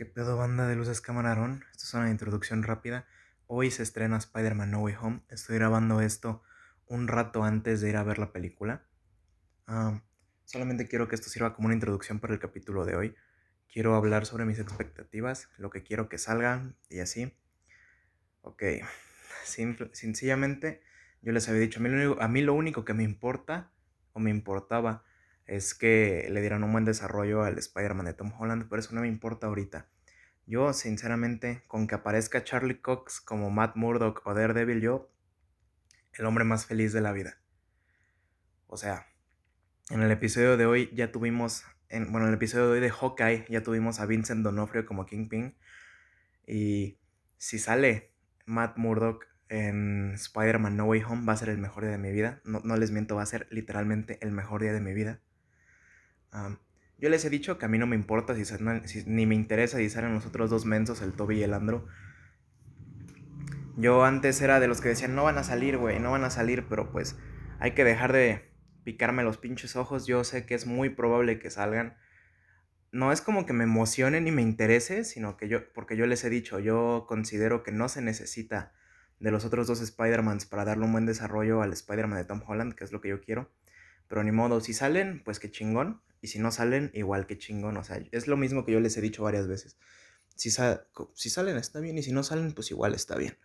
¿Qué pedo banda de luces camarón? Esto es una introducción rápida. Hoy se estrena Spider-Man No Way Home. Estoy grabando esto un rato antes de ir a ver la película. Ah, solamente quiero que esto sirva como una introducción para el capítulo de hoy. Quiero hablar sobre mis expectativas, lo que quiero que salga y así. Ok, sencillamente yo les había dicho, a lo único, a mí lo único que me importa o me importaba es que le dieran un buen desarrollo al Spider-Man de Tom Holland, pero eso no me importa ahorita. Yo, sinceramente, con que aparezca Charlie Cox como Matt Murdock o Daredevil, yo, el hombre más feliz de la vida. O sea, en el episodio de hoy ya tuvimos, en, bueno, en el episodio de hoy de Hawkeye ya tuvimos a Vincent Donofrio como Kingpin. Y si sale Matt Murdock en Spider-Man No Way Home, va a ser el mejor día de mi vida. No, no les miento, va a ser literalmente el mejor día de mi vida yo les he dicho que a mí no me importa si, ni me interesa si salen los otros dos mensos, el Toby y el Andro. Yo antes era de los que decían, no van a salir, güey, no van a salir, pero pues hay que dejar de picarme los pinches ojos. Yo sé que es muy probable que salgan. No es como que me emocione ni me interese, sino que yo, porque yo les he dicho, yo considero que no se necesita de los otros dos Spider-Mans para darle un buen desarrollo al Spider-Man de Tom Holland, que es lo que yo quiero. Pero ni modo, si salen, pues qué chingón. Y si no salen, igual que chingón. O sea, es lo mismo que yo les he dicho varias veces. Si, si salen, está bien. Y si no salen, pues igual está bien.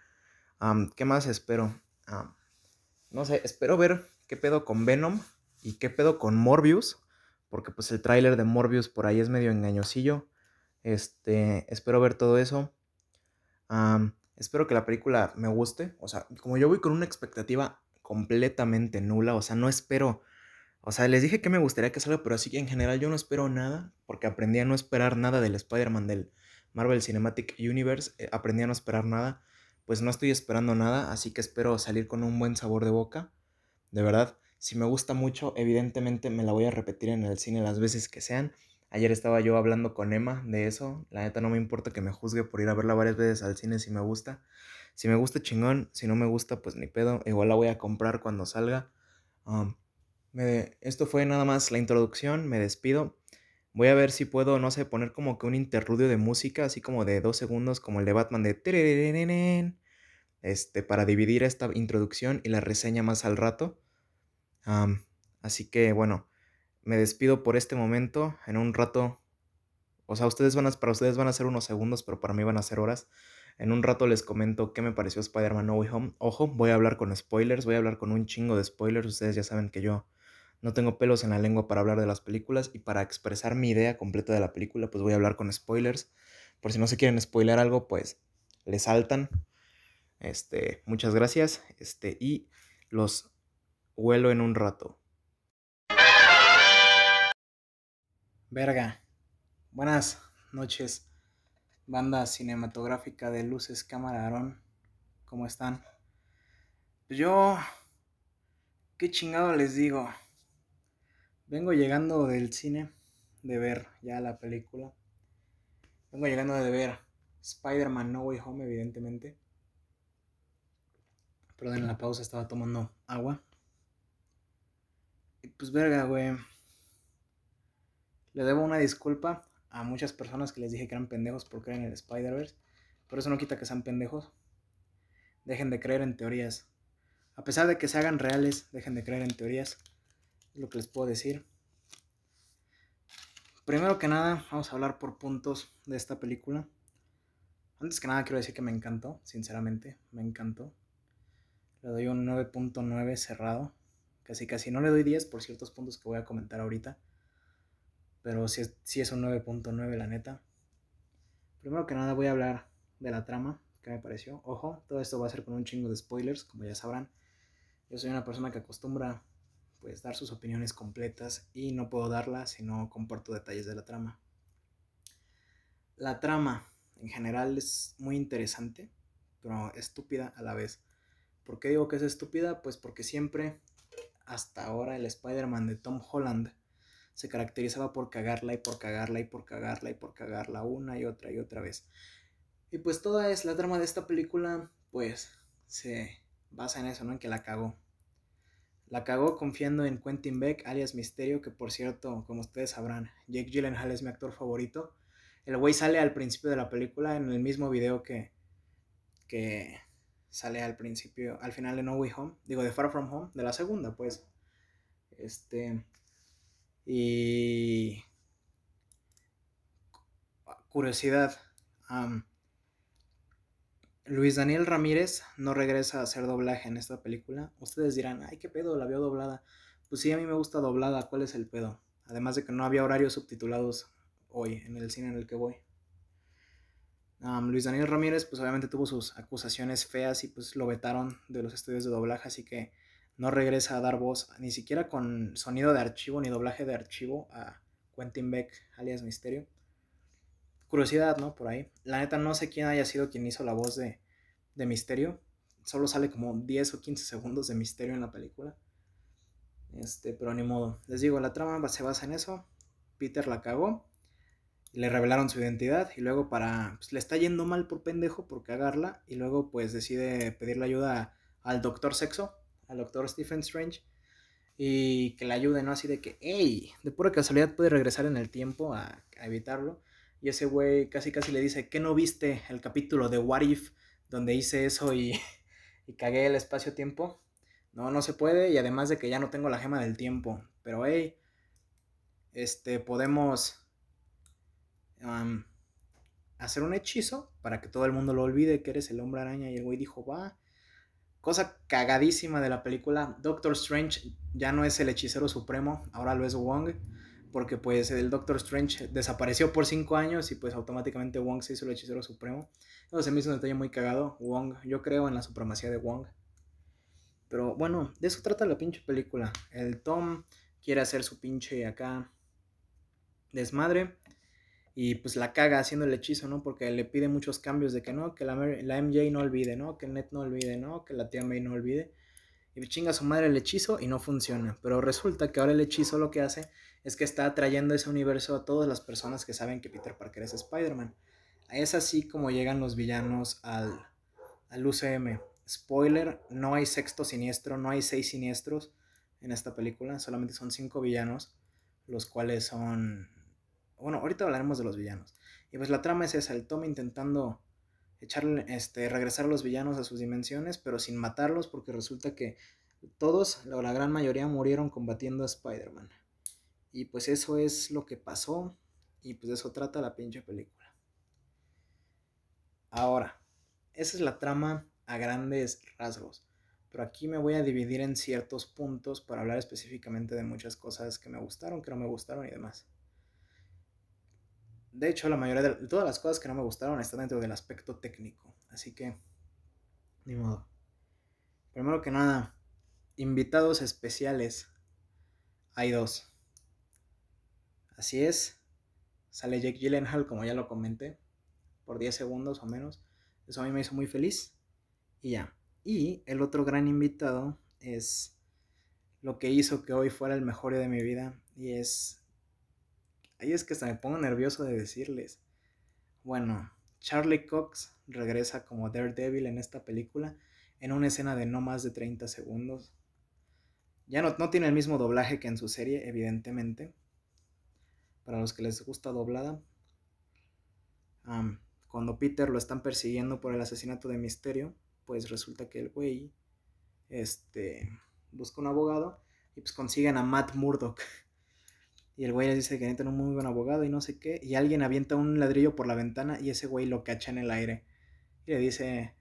¿Qué más espero? no sé, espero ver qué pedo con Venom y qué pedo con Morbius. Porque pues el tráiler de Morbius por ahí es medio engañosillo. Este, espero ver todo eso. espero que la película me guste. O sea, como yo voy con una expectativa completamente nula. O sea, no espero o sea, les dije que me gustaría que salga, pero así que en general yo no espero nada, porque aprendí a no esperar nada del Spider-Man del Marvel Cinematic Universe, eh, aprendí a no esperar nada, pues no estoy esperando nada, así que espero salir con un buen sabor de boca. De verdad, si me gusta mucho, evidentemente me la voy a repetir en el cine las veces que sean. Ayer estaba yo hablando con Emma de eso, la neta no me importa que me juzgue por ir a verla varias veces al cine si me gusta. Si me gusta chingón, si no me gusta pues ni pedo, igual la voy a comprar cuando salga. Um, esto fue nada más la introducción, me despido. Voy a ver si puedo, no sé, poner como que un interludio de música, así como de dos segundos, como el de Batman de... Este, para dividir esta introducción y la reseña más al rato. así que bueno, me despido por este momento. En un rato, o sea, ustedes van a, para ustedes van a ser unos segundos, pero para mí van a ser horas. En un rato les comento qué me pareció Spider-Man No Way Home. Ojo, voy a hablar con spoilers, voy a hablar con un chingo de spoilers. Ustedes ya saben que yo no tengo pelos en la lengua para hablar de las películas y para expresar mi idea completa de la película, pues voy a hablar con spoilers. Por si no se quieren spoiler algo, pues le saltan. Este, muchas gracias. Este, y los huelo en un rato. Verga. Buenas noches, banda cinematográfica de Luces Cámara Aarón. ¿Cómo están? Yo. ¿Qué chingado les digo? Vengo llegando del cine de ver ya la película. Vengo llegando de ver Spider-Man No Way Home, evidentemente. Perdón, en la pausa estaba tomando agua. Y pues verga, güey. Le debo una disculpa a muchas personas que les dije que eran pendejos por creer en el Spider-Verse. Pero eso no quita que sean pendejos. Dejen de creer en teorías. A pesar de que se hagan reales, dejen de creer en teorías lo que les puedo decir. Primero que nada, vamos a hablar por puntos de esta película. Antes que nada, quiero decir que me encantó, sinceramente, me encantó. Le doy un 9.9 cerrado. Casi casi no le doy 10 por ciertos puntos que voy a comentar ahorita. Pero sí es, sí es un 9.9 la neta. Primero que nada voy a hablar de la trama, que me pareció. Ojo, todo esto va a ser con un chingo de spoilers, como ya sabrán. Yo soy una persona que acostumbra pues dar sus opiniones completas y no puedo darlas si no comparto detalles de la trama. La trama en general es muy interesante, pero estúpida a la vez. ¿Por qué digo que es estúpida? Pues porque siempre, hasta ahora, el Spider-Man de Tom Holland se caracterizaba por cagarla y por cagarla y por cagarla y por cagarla una y otra y otra vez. Y pues toda es la trama de esta película, pues se basa en eso, ¿no? En que la cagó. La cagó confiando en Quentin Beck, alias Misterio, que por cierto, como ustedes sabrán, Jake Gyllenhaal es mi actor favorito. el güey sale al principio de la película en el mismo video que, que sale al principio, al final de No Way Home, digo, de Far From Home, de la segunda, pues. Este. Y. Curiosidad. Luis Daniel Ramírez no regresa a hacer doblaje en esta película. Ustedes dirán, ay, qué pedo, la veo doblada. Pues sí, a mí me gusta doblada, ¿cuál es el pedo? Además de que no había horarios subtitulados hoy en el cine en el que voy. Luis Daniel Ramírez, pues obviamente tuvo sus acusaciones feas y pues lo vetaron de los estudios de doblaje, así que no regresa a dar voz, ni siquiera con sonido de archivo ni doblaje de archivo a Quentin Beck, alias Misterio. Curiosidad, ¿no? Por ahí. La neta no sé quién haya sido quien hizo la voz de, Misterio. Solo sale como 10 o 15 segundos de Misterio en la película. Este, pero ni modo. Les digo, la trama se basa en eso. Peter la cagó. Le revelaron su identidad y luego para... Pues, le está yendo mal por pendejo por cagarla. Y luego pues decide pedirle ayuda al Doctor Sexo, al Doctor Stephen Strange. Y que le ayude, ¿no? Así de que, hey, de pura casualidad puede regresar en el tiempo a evitarlo. Y ese güey casi casi le dice, ¿qué no viste el capítulo de What If? Donde hice eso y, y cagué el espacio-tiempo. No, no se puede. Y además de que ya no tengo la gema del tiempo. Pero hey, este, podemos hacer un hechizo para que todo el mundo lo olvide que eres el hombre araña. Y el güey dijo, va. Cosa cagadísima de la película. Doctor Strange ya no es el hechicero supremo, ahora lo es Wong. Porque pues el Doctor Strange desapareció por cinco años y pues automáticamente Wong se hizo el hechicero supremo. Eso se me hizo un detalle muy cagado. Wong, yo creo en la supremacía de Wong. Pero bueno, de eso trata la pinche película. El Tom quiere hacer su pinche acá desmadre. Y pues la caga haciendo el hechizo, ¿no? Porque le pide muchos cambios de que no, que la, la MJ no olvide, ¿no? Que Ned no olvide, ¿no? Que la tía May no olvide. Y chinga su madre el hechizo y no funciona. Pero resulta que ahora el hechizo lo que hace es que está atrayendo ese universo a todas las personas que saben que Peter Parker es Spider-Man. Es así como llegan los villanos al, al UCM. Spoiler, no hay sexto siniestro, no hay seis siniestros en esta película, solamente son cinco villanos, los cuales son bueno, ahorita hablaremos de los villanos. Y pues la trama es esa, el Tom intentando echarle, este, regresar a los villanos a sus dimensiones, pero sin matarlos porque resulta que todos, o la gran mayoría, murieron combatiendo a Spider-Man. Y pues eso es lo que pasó y pues eso trata la pinche película. Ahora, esa es la trama a grandes rasgos. Pero aquí me voy a dividir en ciertos puntos para hablar específicamente de muchas cosas que me gustaron, que no me gustaron y demás. De hecho, la mayoría de todas las cosas que no me gustaron están dentro del aspecto técnico. Así que, ni modo. Primero que nada, invitados especiales. Hay dos. Así es. Sale Jake Gyllenhaal, como ya lo comenté, por 10 segundos o menos. Eso a mí me hizo muy feliz. Y ya. Y el otro gran invitado es lo que hizo que hoy fuera el mejor día de mi vida. Y es Ahí es que hasta me pongo nervioso de decirles. Bueno, Charlie Cox regresa como Daredevil en esta película en una escena de no más de 30 segundos. Ya no, no tiene el mismo doblaje que en su serie, evidentemente. Para los que les gusta doblada. cuando Peter lo están persiguiendo por el asesinato de Misterio, pues resulta que el güey este, busca un abogado y pues consiguen a Matt Murdock y el güey le dice que necesitan un muy buen abogado y no sé qué. Y alguien avienta un ladrillo por la ventana y ese güey lo cacha en el aire. Y le dice,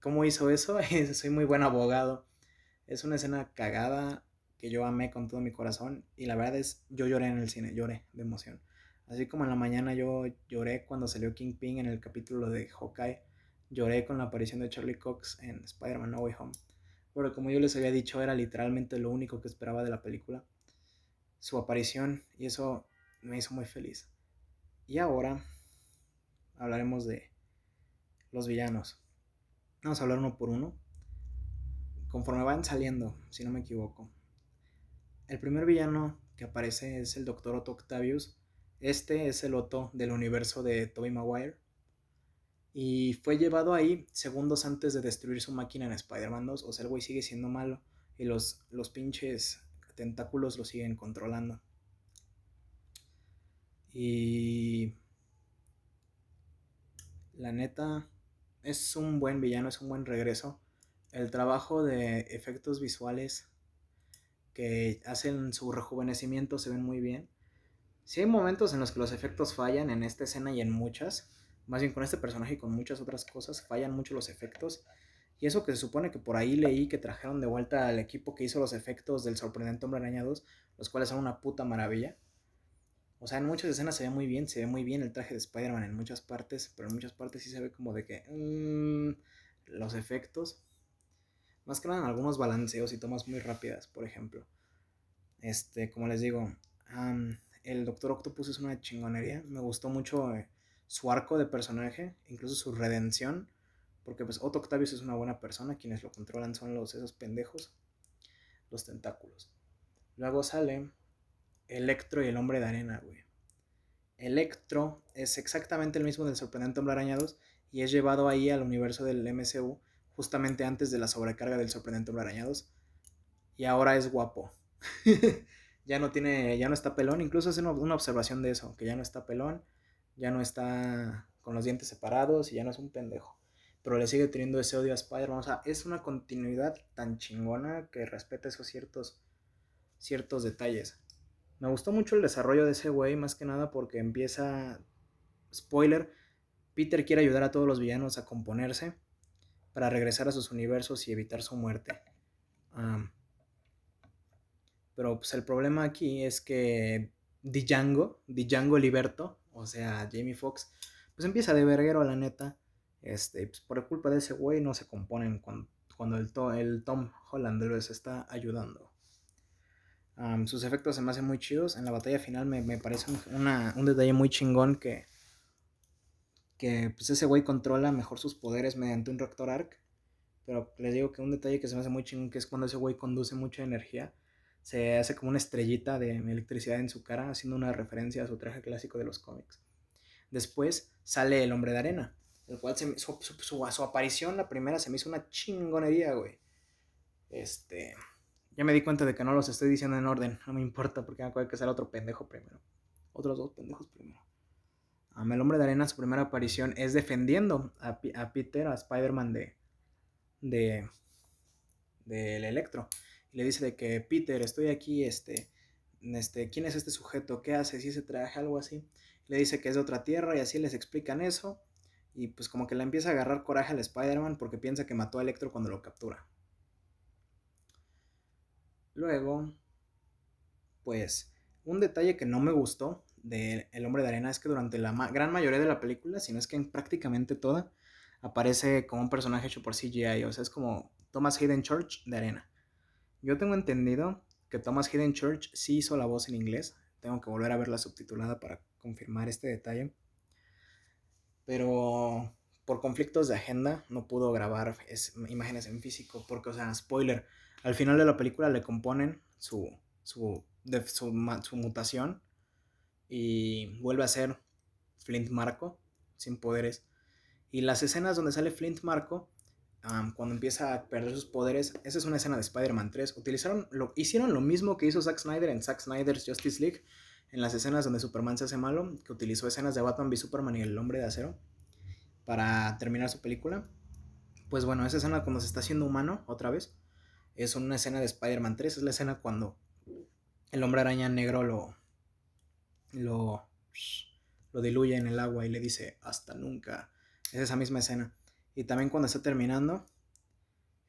¿cómo hizo eso? Y dice, soy muy buen abogado. Es una escena cagada que yo amé con todo mi corazón. Y la verdad es, yo lloré en el cine, lloré de emoción. Así como en la mañana yo lloré cuando salió Kingpin en el capítulo de Hawkeye. Lloré con la aparición de Charlie Cox en Spider-Man No Way Home. Pero como yo les había dicho, era literalmente lo único que esperaba de la película su aparición y eso me hizo muy feliz. Y ahora hablaremos de los villanos. Vamos a hablar uno por uno. Conforme van saliendo, si no me equivoco. El primer villano que aparece es el Dr. Otto Octavius. Este es el Otto del universo de Tobey Maguire. Y fue llevado ahí segundos antes de destruir su máquina en Spider-Man 2. O sea, el güey sigue siendo malo. Y los, los pinches tentáculos lo siguen controlando. Y La neta, es un buen villano, es un buen regreso. El trabajo de efectos visuales que hacen su rejuvenecimiento se ven muy bien. Sí hay momentos en los que los efectos fallan en esta escena y en muchas. Más bien con este personaje y con muchas otras cosas fallan mucho los efectos. Y eso que se supone que por ahí leí que trajeron de vuelta al equipo que hizo los efectos del sorprendente Hombre Araña 2, los cuales son una puta maravilla. O sea, en muchas escenas se ve muy bien, se ve muy bien el traje de Spider-Man en muchas partes, pero en muchas partes sí se ve como de que mmm, los efectos. Más que nada en algunos balanceos y tomas muy rápidas, por ejemplo. Este, como les digo, el Doctor Octopus es una chingonería. Me gustó mucho eh, su arco de personaje, incluso su redención. Porque pues Otto Octavius es una buena persona, quienes lo controlan son los esos pendejos, los tentáculos. Luego sale Electro y el hombre de arena, güey. Electro es exactamente el mismo del sorprendente hombre arañados y es llevado ahí al universo del MCU justamente antes de la sobrecarga del sorprendente hombre arañados. Y ahora es guapo. ya no tiene, ya no está pelón, incluso hace una observación de eso, que ya no está pelón, ya no está con los dientes separados y ya no es un pendejo pero le sigue teniendo ese odio a Spider-Man. O sea, es una continuidad tan chingona que respeta esos ciertos, ciertos detalles. Me gustó mucho el desarrollo de ese güey, más que nada porque empieza. Spoiler: Peter quiere ayudar a todos los villanos a componerse para regresar a sus universos y evitar su muerte. pero pues el problema aquí es que Django, Django Liberto, o sea, Jamie Foxx, pues empieza de verguero, la neta este, pues por culpa de ese güey no se componen cuando, cuando el, el, Tom Holland les está ayudando. sus efectos se me hacen muy chidos. En la batalla final me, me parece un, detalle muy chingón que, que pues ese güey controla mejor sus poderes mediante un reactor arc. Pero les digo que un detalle que se me hace muy chingón que es cuando ese güey conduce mucha energía. Se hace como una estrellita de electricidad en su cara, haciendo una referencia a su traje clásico de los cómics. Después sale el hombre de arena el cual se, su, su, aparición, la primera, se me hizo una chingonería, güey. Este. Ya me di cuenta de que no los estoy diciendo en orden. No me importa porque me acuerdo que ser otro pendejo primero. Otros dos pendejos primero. el hombre de arena, su primera aparición es defendiendo a, a Peter, a Spider-Man de. de. del Electro. Y le dice de que Peter, estoy aquí, este. Este, ¿quién es este sujeto? ¿Qué hace? Si se traje algo así. Le dice que es de otra tierra y así les explican eso. Y pues como que le empieza a agarrar coraje al Spider-Man porque piensa que mató a Electro cuando lo captura. Luego, pues un detalle que no me gustó de El Hombre de Arena es que durante la gran mayoría de la película, si no es que en prácticamente toda, aparece como un personaje hecho por CGI. O sea, es como Thomas Hayden Church de Arena. Yo tengo entendido que Thomas Hayden Church sí hizo la voz en inglés. Tengo que volver a verla subtitulada para confirmar este detalle pero por conflictos de agenda no pudo grabar imágenes en físico, porque, o sea, spoiler, al final de la película le componen su, su, su, mutación y vuelve a ser Flint Marco, sin poderes. Y las escenas donde sale Flint Marco, cuando empieza a perder sus poderes, esa es una escena de Spider-Man 3. Utilizaron lo, hicieron lo mismo que hizo Zack Snyder en Zack Snyder's Justice League, en las escenas donde Superman se hace malo, que utilizó escenas de Batman v Superman y el hombre de acero para terminar su película. Pues bueno, esa escena cuando se está haciendo humano, otra vez, es una escena de Spider-Man 3, es la escena cuando el hombre araña negro lo, lo, lo diluye en el agua y le dice hasta nunca. Es esa misma escena. Y también cuando está terminando,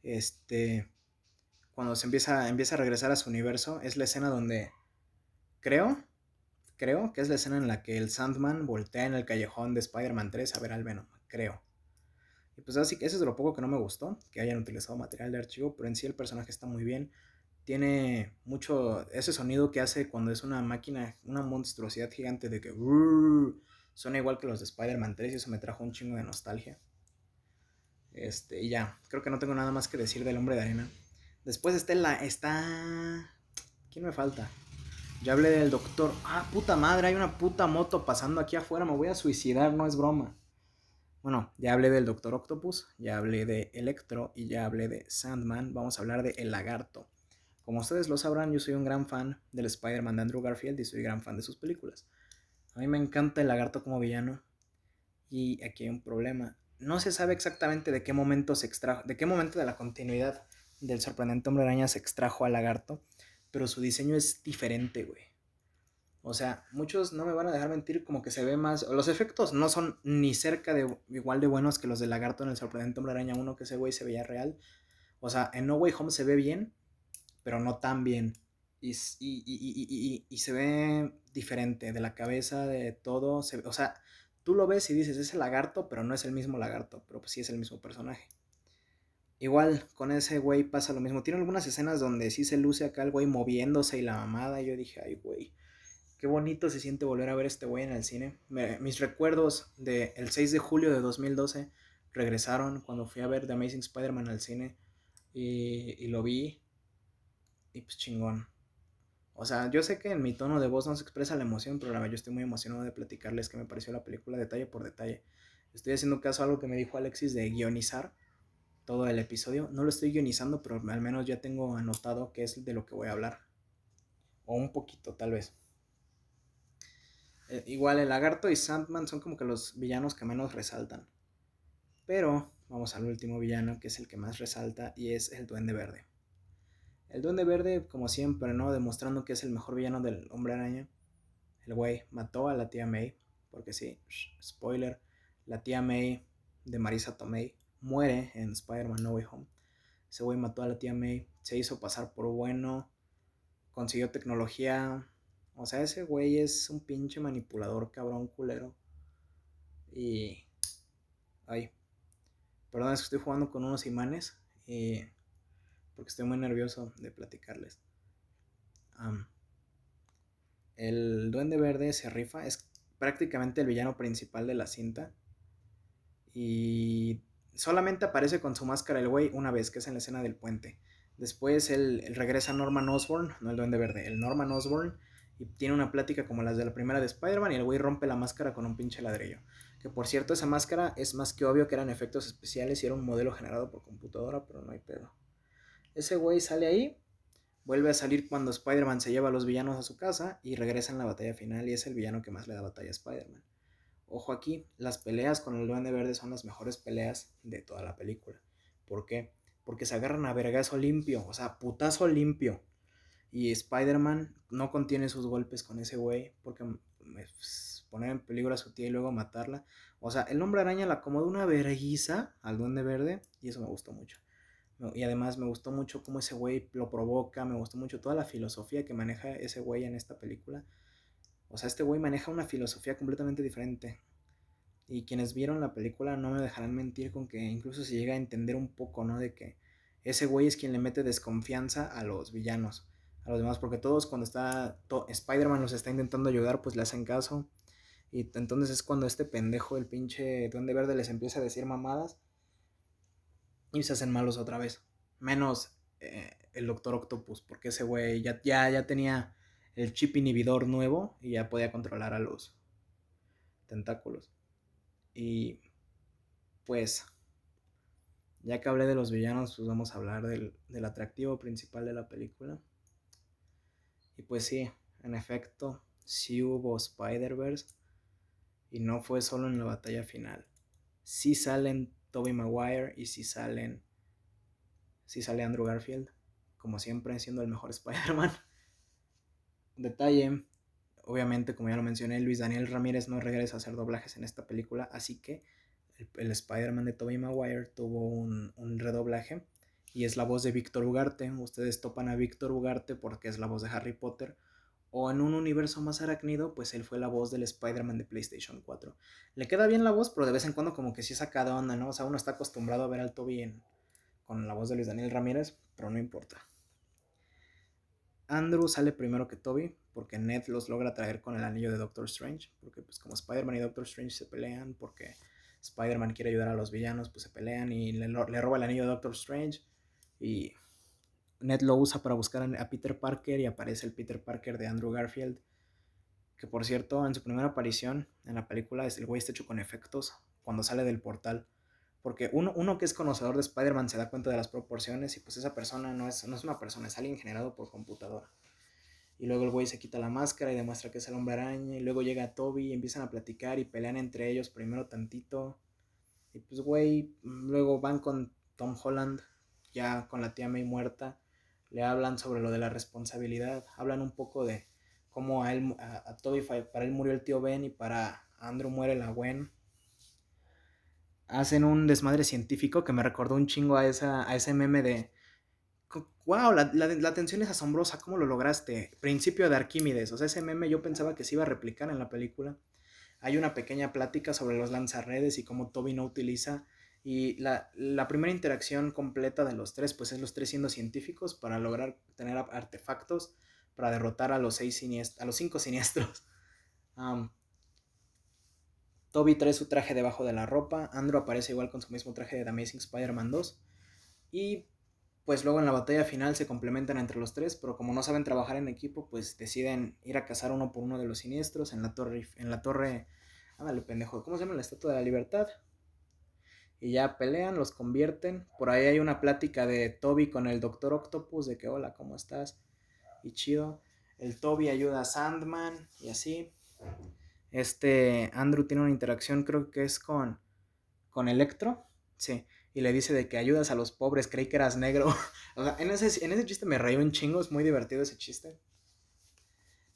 este, cuando se empieza, empieza a regresar a su universo, es la escena donde, creo, creo que es la escena en la que el Sandman voltea en el callejón de Spider-Man 3 a ver al Venom, creo. Y pues así que eso es lo poco que no me gustó, que hayan utilizado material de archivo, pero en sí el personaje está muy bien. Tiene mucho ese sonido que hace cuando es una máquina, una monstruosidad gigante de que suena igual que los de Spider-Man 3 y eso me trajo un chingo de nostalgia. Este, y ya, creo que no tengo nada más que decir del hombre de arena. Después está la. Está. ¿Quién me falta? Ya hablé del doctor. Ah, puta madre, hay una puta moto pasando aquí afuera. Me voy a suicidar, no es broma. Bueno, ya hablé del Doctor Octopus, ya hablé de Electro y ya hablé de Sandman. Vamos a hablar de El Lagarto. Como ustedes lo sabrán, yo soy un gran fan del Spider-Man de Andrew Garfield y soy gran fan de sus películas. A mí me encanta El Lagarto como villano. Y aquí hay un problema. No se sabe exactamente de qué momento se extrajo, de qué momento de la continuidad del sorprendente hombre araña se extrajo al lagarto, pero su diseño es diferente, güey. O sea, muchos no me van a dejar mentir, como que se ve más. Los efectos no son ni cerca de igual de buenos que los del lagarto en el sorprendente hombre araña 1, que ese güey se veía real. O sea, en No Way Home se ve bien, pero no tan bien. Y, y, se ve diferente de la cabeza, de todo. o sea, tú lo ves y dices, es el lagarto, pero no es el mismo lagarto, pero pues sí es el mismo personaje. Igual con ese güey pasa lo mismo. Tiene algunas escenas donde sí se luce acá el güey moviéndose y la mamada. Y yo dije, ay, güey, qué bonito se siente volver a ver este güey en el cine. mis recuerdos del 6 de julio de 2012 regresaron cuando fui a ver The Amazing Spider-Man al cine. Y, y lo vi. Y pues chingón. O sea, yo sé que en mi tono de voz no se expresa la emoción, pero la verdad yo estoy muy emocionado de platicarles qué me pareció la película detalle por detalle. Estoy haciendo caso a algo que me dijo Alexis de guionizar todo el episodio. No lo estoy guionizando, pero al menos ya tengo anotado qué es de lo que voy a hablar. O un poquito, tal vez. Eh, igual el lagarto y Sandman son como que los villanos que menos resaltan. Pero vamos al último villano, que es el que más resalta, y es el Duende Verde. El Duende Verde, como siempre, ¿no? Demostrando que es el mejor villano del Hombre Araña. El güey mató a la tía May, porque sí, spoiler, la tía May de Marisa Tomei muere en Spider-Man No Way Home. Ese güey mató a la tía May, se hizo pasar por bueno, consiguió tecnología. O sea, ese güey es un pinche manipulador, cabrón, culero. Y... Ay. Perdón, es que estoy jugando con unos imanes. Y porque estoy muy nervioso de platicarles. el Duende Verde se rifa, es prácticamente el villano principal de la cinta. Y solamente aparece con su máscara el güey una vez, que es en la escena del puente. Después él, regresa a Norman Osborn, no el Duende Verde, el Norman Osborn, y tiene una plática como las de la primera de Spider-Man y el güey rompe la máscara con un pinche ladrillo. Que por cierto, esa máscara es más que obvio que eran efectos especiales y era un modelo generado por computadora, pero no hay pedo. Ese güey sale ahí, vuelve a salir cuando Spider-Man se lleva a los villanos a su casa y regresa en la batalla final y es el villano que más le da batalla a Spider-Man. Ojo aquí, las peleas con el Duende Verde son las mejores peleas de toda la película. ¿Por qué? Porque se agarran a vergazo limpio, o sea, putazo limpio. Y Spider-Man no contiene sus golpes con ese güey porque pues, poner en peligro a su tía y luego matarla. O sea, el hombre araña la acomoda una verguiza al Duende Verde y eso me gustó mucho. Y además me gustó mucho cómo ese güey lo provoca, me gustó mucho toda la filosofía que maneja ese güey en esta película. O sea, este güey maneja una filosofía completamente diferente. Y quienes vieron la película no me dejarán mentir con que incluso se llega a entender un poco, ¿no? De que ese güey es quien le mete desconfianza a los villanos, a los demás, porque todos cuando está Spider-Man los está intentando ayudar, pues le hacen caso. Y entonces es cuando este pendejo, el pinche Duende Verde, les empieza a decir mamadas y se hacen malos otra vez. Menos eh, el Doctor Octopus, porque ese güey ya, ya, ya tenía el chip inhibidor nuevo y ya podía controlar a los tentáculos. Y pues, ya que hablé de los villanos, pues vamos a hablar del, del atractivo principal de la película. Y pues sí, en efecto, sí hubo Spider-Verse. Y no fue solo en la batalla final. Sí salen Tobey Maguire y si salen, si sale Andrew Garfield, como siempre siendo el mejor Spider-Man. Detalle, obviamente como ya lo mencioné, Luis Daniel Ramírez no regresa a hacer doblajes en esta película, así que el, Spider-Man de Tobey Maguire tuvo un, un redoblaje y es la voz de Víctor Ugarte. Ustedes topan a Víctor Ugarte porque es la voz de Harry Potter o en un universo más arácnido, pues él fue la voz del Spider-Man de PlayStation 4. Le queda bien la voz, pero de vez en cuando como que sí saca de onda, ¿no? O sea, uno está acostumbrado a ver al Toby con la voz de Luis Daniel Ramírez, pero no importa. Andrew sale primero que Toby, porque Ned los logra traer con el anillo de Doctor Strange, porque pues como Spider-Man y Doctor Strange se pelean, porque Spider-Man quiere ayudar a los villanos, pues se pelean y le, le roba el anillo de Doctor Strange y Ned lo usa para buscar a Peter Parker y aparece el Peter Parker de Andrew Garfield. Que por cierto, en su primera aparición en la película, el güey está hecho con efectos cuando sale del portal. Porque uno, uno que es conocedor de Spider-Man se da cuenta de las proporciones y pues esa persona no es, no es una persona, es alguien generado por computadora. Y luego el güey se quita la máscara y demuestra que es el hombre araña. Y luego llega Toby y empiezan a platicar y pelean entre ellos primero tantito. Y pues, güey, luego van con Tom Holland, ya con la tía May muerta. Le hablan sobre lo de la responsabilidad. Hablan un poco de cómo a, él, a, Toby, para él murió el tío Ben y para Andrew muere la Gwen. Hacen un desmadre científico que me recordó un chingo a, esa, a ese meme de wow, la, la, tensión es asombrosa, ¿cómo lo lograste? Principio de Arquímedes, o sea, ese meme yo pensaba que se iba a replicar en la película. Hay una pequeña plática sobre los lanzarredes y cómo Toby no utiliza. Y la, la, primera interacción completa de los tres, pues es los tres siendo científicos para lograr tener artefactos para derrotar a los, seis a los cinco siniestros. Toby trae su traje debajo de la ropa. Andrew aparece igual con su mismo traje de The Amazing Spider-Man 2. Y pues luego en la batalla final se complementan entre los tres, pero como no saben trabajar en equipo, pues deciden ir a cazar uno por uno de los siniestros en la torre, en la torre, ándale pendejo, ¿cómo se llama? La Estatua de la Libertad. Y ya pelean, los convierten. Por ahí hay una plática de Toby con el Doctor Octopus de que hola, ¿cómo estás? Y chido. El Toby ayuda a Sandman y así. Este Andrew tiene una interacción, creo que es con con Electro. Sí y le dice de que ayudas a los pobres, creí que eras negro. o sea, en ese, en ese chiste me reí un chingo, es muy divertido ese chiste.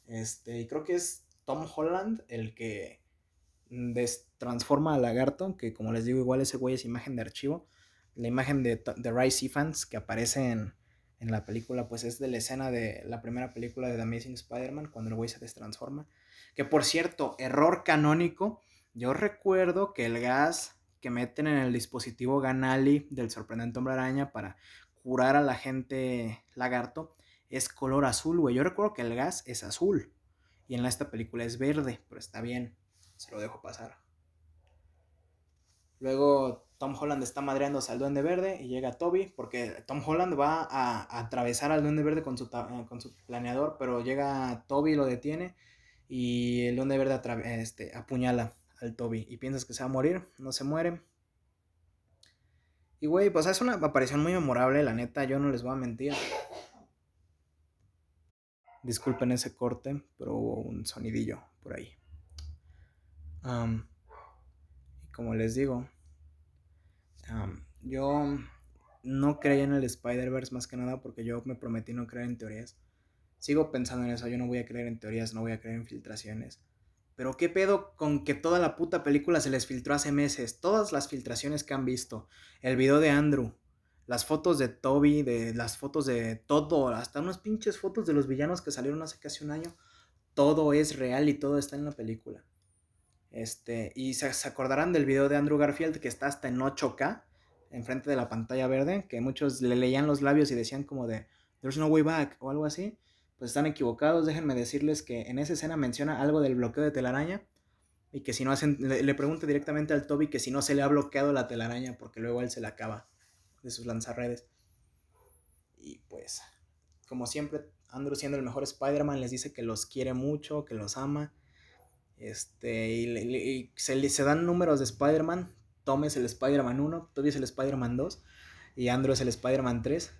Este, y creo que es Tom Holland el que transforma a Lagarto, que como les digo, igual ese güey es imagen de archivo. La imagen de, de Rice Fans que aparece en, en, la película, pues es de la escena de la primera película de The Amazing Spider-Man, cuando el güey se destransforma. Que por cierto, error canónico, yo recuerdo que el gas que meten en el dispositivo Ganali del sorprendente hombre araña para curar a la gente lagarto es color azul, güey. Yo recuerdo que el gas es azul y en esta película es verde, pero está bien, se lo dejo pasar. Luego Tom Holland está madreándose al duende verde y llega Toby, porque Tom Holland va a, atravesar al duende verde con su, eh, con su planeador, pero llega Toby y lo detiene y el duende verde este, apuñala al Toby y piensas que se va a morir, no se muere. Y güey, pues es una aparición muy memorable, la neta, yo no les voy a mentir. Disculpen ese corte, pero hubo un sonidillo por ahí. y como les digo, yo no creía en el Spider-Verse más que nada porque yo me prometí no creer en teorías. Sigo pensando en eso, yo no voy a creer en teorías, no voy a creer en filtraciones. Pero qué pedo con que toda la puta película se les filtró hace meses. Todas las filtraciones que han visto. El video de Andrew. Las fotos de Toby. De las fotos de todo. Hasta unas pinches fotos de los villanos que salieron hace casi un año. Todo es real y todo está en la película. Este. Y se, acordarán del video de Andrew Garfield que está hasta en 8K. Enfrente de la pantalla verde. Que muchos le leían los labios y decían como de. There's no way back. O algo así pues están equivocados. Déjenme decirles que en esa escena menciona algo del bloqueo de telaraña. Y que si no hacen, le, le pregunto directamente al Toby que si no se le ha bloqueado la telaraña, porque luego él se la acaba de sus lanzarredes. Y pues, como siempre, Andrew siendo el mejor Spider-Man les dice que los quiere mucho, que los ama. Este, y, se, se, dan números de Spider-Man. Tom es el Spider-Man 1, Toby es el Spider-Man 2 y Andrew es el Spider-Man 3.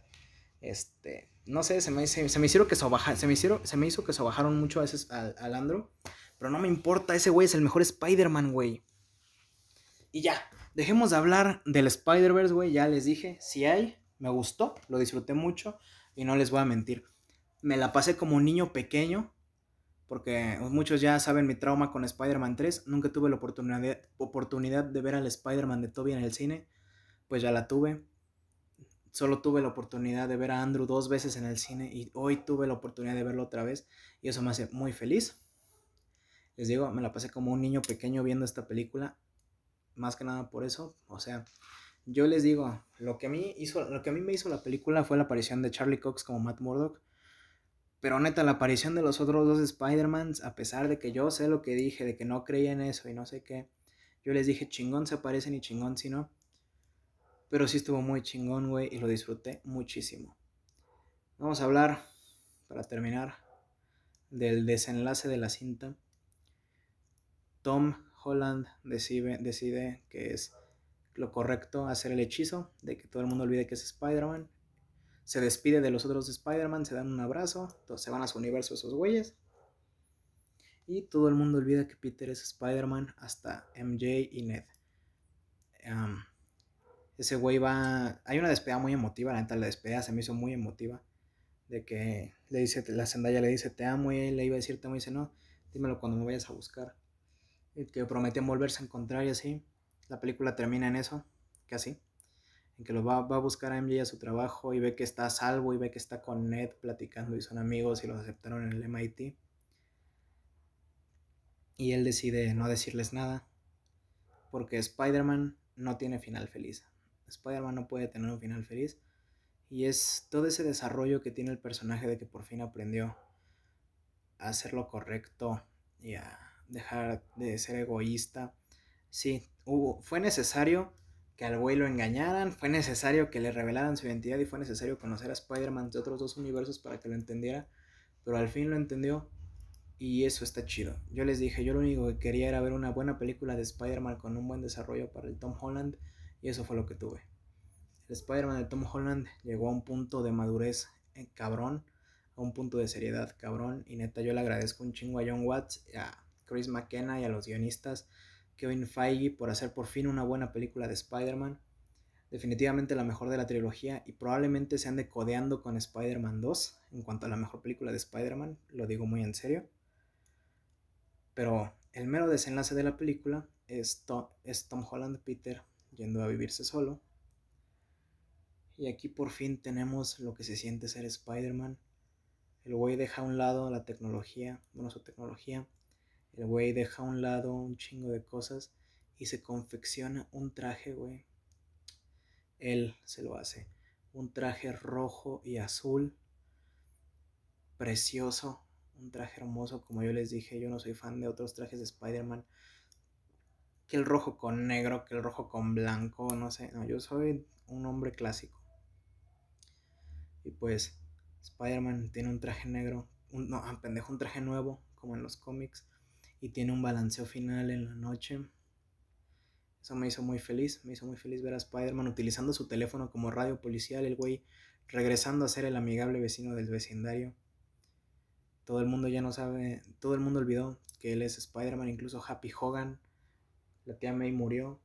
Este, no sé, se me, se, me hicieron que se, me hicieron, se me hizo que se bajaron mucho a veces al, al Andro. Pero no me importa, ese güey es el mejor Spider-Man, güey. Y ya, dejemos de hablar del Spider-Verse, güey. Ya les dije, si hay, me gustó, lo disfruté mucho y no les voy a mentir. Me la pasé como un niño pequeño, porque muchos ya saben mi trauma con Spider-Man 3. Nunca tuve la oportunidad, oportunidad de ver al Spider-Man de Toby en el cine, pues ya la tuve solo tuve la oportunidad de ver a Andrew dos veces en el cine y hoy tuve la oportunidad de verlo otra vez y eso me hace muy feliz. Les digo, me la pasé como un niño pequeño viendo esta película, más que nada por eso, o sea, yo les digo, lo que a mí hizo lo que a mí me hizo la película fue la aparición de Charlie Cox como Matt Murdock. Pero neta, la aparición de los otros dos Spider-Mans, a pesar de que yo sé lo que dije, de que no creía en eso y no sé qué, yo les dije chingón se aparecen y chingón si no. Pero sí estuvo muy chingón, güey, y lo disfruté muchísimo. Vamos a hablar, para terminar, del desenlace de la cinta. Tom Holland decide, decide que es lo correcto hacer el hechizo de que todo el mundo olvide que es Spider-Man. se despide de los otros Spider-Man, se dan un abrazo, todos se van a su universo esos güeyes. Y todo el mundo olvida que Peter es Spider-Man hasta MJ y Ned. Ese güey va... Hay una despedida muy emotiva, la neta, la despedida se me hizo muy emotiva. De que le dice, la Zendaya le dice, te amo, y él le iba a decir, te amo, y dice, no, dímelo cuando me vayas a buscar. Y que prometen volverse a encontrar y así. La película termina en eso, casi en que lo va, a buscar a MJ a su trabajo y ve que está a salvo y ve que está con Ned platicando y son amigos y los aceptaron en el MIT. Y él decide no decirles nada porque Spider-Man no tiene final feliz. Spider-Man no puede tener un final feliz. Y es todo ese desarrollo que tiene el personaje de que por fin aprendió a hacer lo correcto y a dejar de ser egoísta. Sí, fue necesario que al güey lo engañaran, fue necesario que le revelaran su identidad y fue necesario conocer a Spider-Man de otros dos universos para que lo entendiera, pero al fin lo entendió y eso está chido. Yo les dije, yo lo único que quería era ver una buena película de Spider-Man con un buen desarrollo para el Tom Holland y eso fue lo que tuve. El Spider-Man de Tom Holland llegó a un punto de madurez eh, cabrón, a un punto de seriedad cabrón y neta yo le agradezco un chingo a John Watts, a Chris McKenna y a los guionistas Kevin Feige por hacer por fin una buena película de Spider-Man. Definitivamente la mejor de la trilogía y probablemente se ande codeando con Spider-Man 2 en cuanto a la mejor película de Spider-Man, lo digo muy en serio. Pero el mero desenlace de la película es, es Tom Holland Peter yendo a vivirse solo. Y aquí por fin tenemos lo que se siente ser Spider-Man. El güey deja a un lado la tecnología, bueno, su tecnología, el güey deja a un lado un chingo de cosas y se confecciona un traje, güey. Él se lo hace. Un traje rojo y azul. Precioso. Un traje hermoso. Como yo les dije, yo no soy fan de otros trajes de Spider-Man. Que el rojo con negro, que el rojo con blanco, no sé. No, yo soy un hombre clásico. Y pues, Spider-Man tiene un traje negro. Un, no, pendejo, un traje nuevo, como en los cómics y tiene un balanceo final en la noche. Eso me hizo muy feliz, me hizo muy feliz ver a Spider-Man utilizando su teléfono como radio policial, el güey regresando a ser el amigable vecino del vecindario. Todo el mundo ya no sabe, todo el mundo olvidó que él es Spider-Man, incluso Happy Hogan, la tía May murió.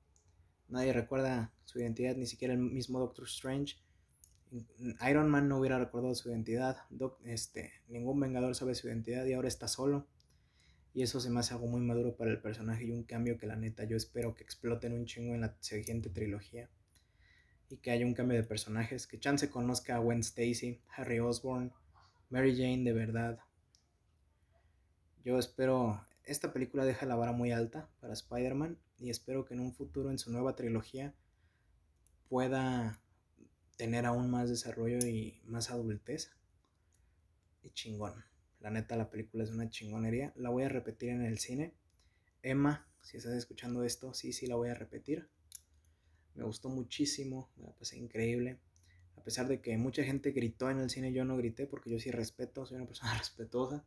Nadie recuerda su identidad, ni siquiera el mismo Doctor Strange. Iron Man no hubiera recordado su identidad, este, ningún Vengador sabe su identidad y ahora está solo. Y eso se me hace algo muy maduro para el personaje y un cambio que la neta yo espero que exploten un chingo en la siguiente trilogía. Y que haya un cambio de personajes, que Chance conozca a Gwen Stacy, Harry Osborn, Mary Jane de verdad. Yo espero, esta película deja la vara muy alta para Spider-Man y espero que en un futuro en su nueva trilogía pueda tener aún más desarrollo y más adultez. Y chingón. La neta, la película es una chingonería. La voy a repetir en el cine. Emma, si estás escuchando esto, sí, sí la voy a repetir. Me gustó muchísimo, me la pasé increíble. A pesar de que mucha gente gritó en el cine, yo no grité porque yo sí respeto, soy una persona respetuosa.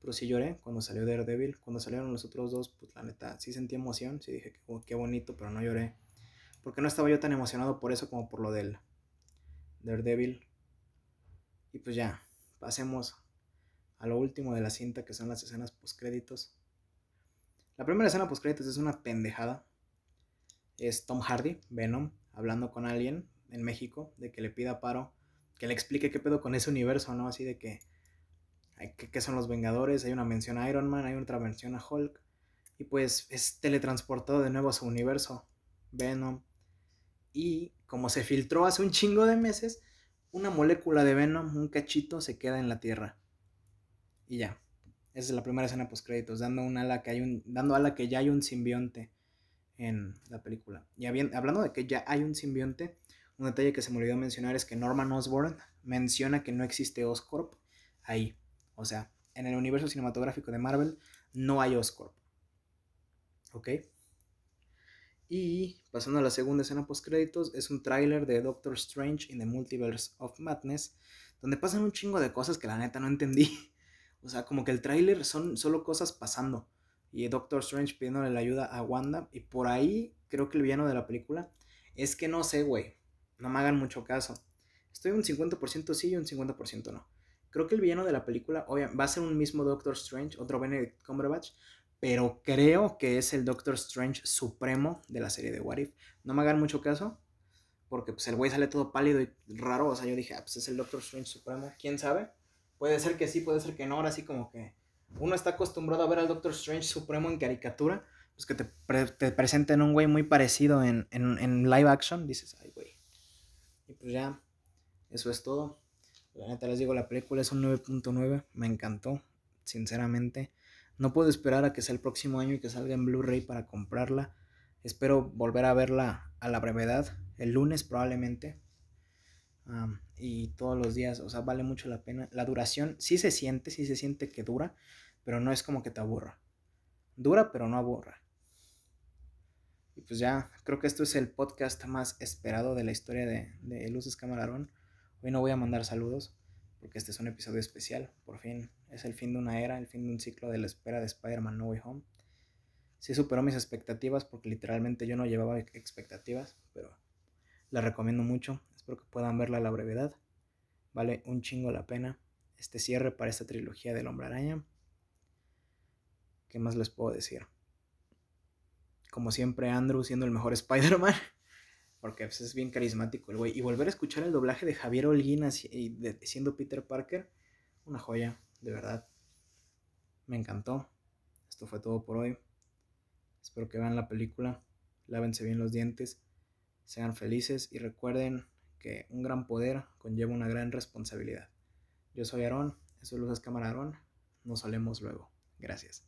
Pero sí lloré cuando salió Daredevil. Cuando salieron los otros dos, pues la neta, sí sentí emoción. Sí dije, oh, qué bonito, pero no lloré. Porque no estaba yo tan emocionado por eso como por lo del Daredevil. Y pues ya, pasemos a lo último de la cinta, que son las escenas postcréditos. La primera escena postcréditos es una pendejada. Es Tom Hardy, Venom, hablando con alguien en México, de que le pida paro, que le explique qué pedo con ese universo, ¿no? Así de que, ¿qué son los Vengadores? Hay una mención a Iron Man, hay otra mención a Hulk. Y pues es teletransportado de nuevo a su universo, Venom. Y como se filtró hace un chingo de meses, una molécula de Venom, un cachito, se queda en la Tierra. Y ya. Esa es la primera escena post créditos, dando un ala que hay un, dando ala que ya hay un simbionte en la película. Y hablando de que ya hay un simbionte, un detalle que se me olvidó mencionar es que Norman Osborn menciona que no existe Oscorp ahí. O sea, en el universo cinematográfico de Marvel no hay Oscorp. ¿Ok? Y pasando a la segunda escena post créditos, es un tráiler de Doctor Strange in the Multiverse of Madness, donde pasan un chingo de cosas que la neta no entendí. O sea, como que el tráiler son solo cosas pasando. Y Doctor Strange pidiéndole la ayuda a Wanda. Y por ahí creo que el villano de la película es que no sé, güey. No me hagan mucho caso. Estoy un 50% sí y un 50% no. Creo que el villano de la película obviamente, va a ser un mismo Doctor Strange, otro Benedict Cumberbatch, pero creo que es el Doctor Strange supremo de la serie de What If. No me hagan mucho caso, porque pues el güey sale todo pálido y raro, o sea, yo dije, ah, pues es el Doctor Strange supremo, ¿quién sabe? Puede ser que sí, puede ser que no, ahora sí como que uno está acostumbrado a ver al Doctor Strange supremo en caricatura, pues que te, te presenten un güey muy parecido en, en live action, dices, ay güey. Y pues ya, eso es todo. La neta les digo, la película es un 9.9, me encantó, sinceramente. No puedo esperar a que sea el próximo año y que salga en Blu-ray para comprarla. Espero volver a verla a la brevedad, el lunes probablemente. y todos los días, o sea, vale mucho la pena. La duración sí se siente, sí se siente que dura, pero no es como que te aburra. Dura, pero no aburra. Y pues ya, creo que esto es el podcast más esperado de la historia de, de Luces Camarón. Hoy no voy a mandar saludos porque este es un episodio especial. Por fin es el fin de una era, el fin de un ciclo de la espera de Spider-Man No Way Home. Sí superó mis expectativas porque literalmente yo no llevaba expectativas, pero la recomiendo mucho. Espero que puedan verla a la brevedad. Vale un chingo la pena este cierre para esta trilogía del Hombre Araña. ¿Qué más les puedo decir? Como siempre, Andrew siendo el mejor Spider-Man. Porque pues, es bien carismático el güey. Y volver a escuchar el doblaje de Javier Holguín siendo Peter Parker, una joya, de verdad. Me encantó. Esto fue todo por hoy. Espero que vean la película. Lávense bien los dientes. Sean felices y recuerden que un gran poder conlleva una gran responsabilidad. Yo soy Aarón, eso es Luces Cámara Aarón. Nos salemos luego. Gracias.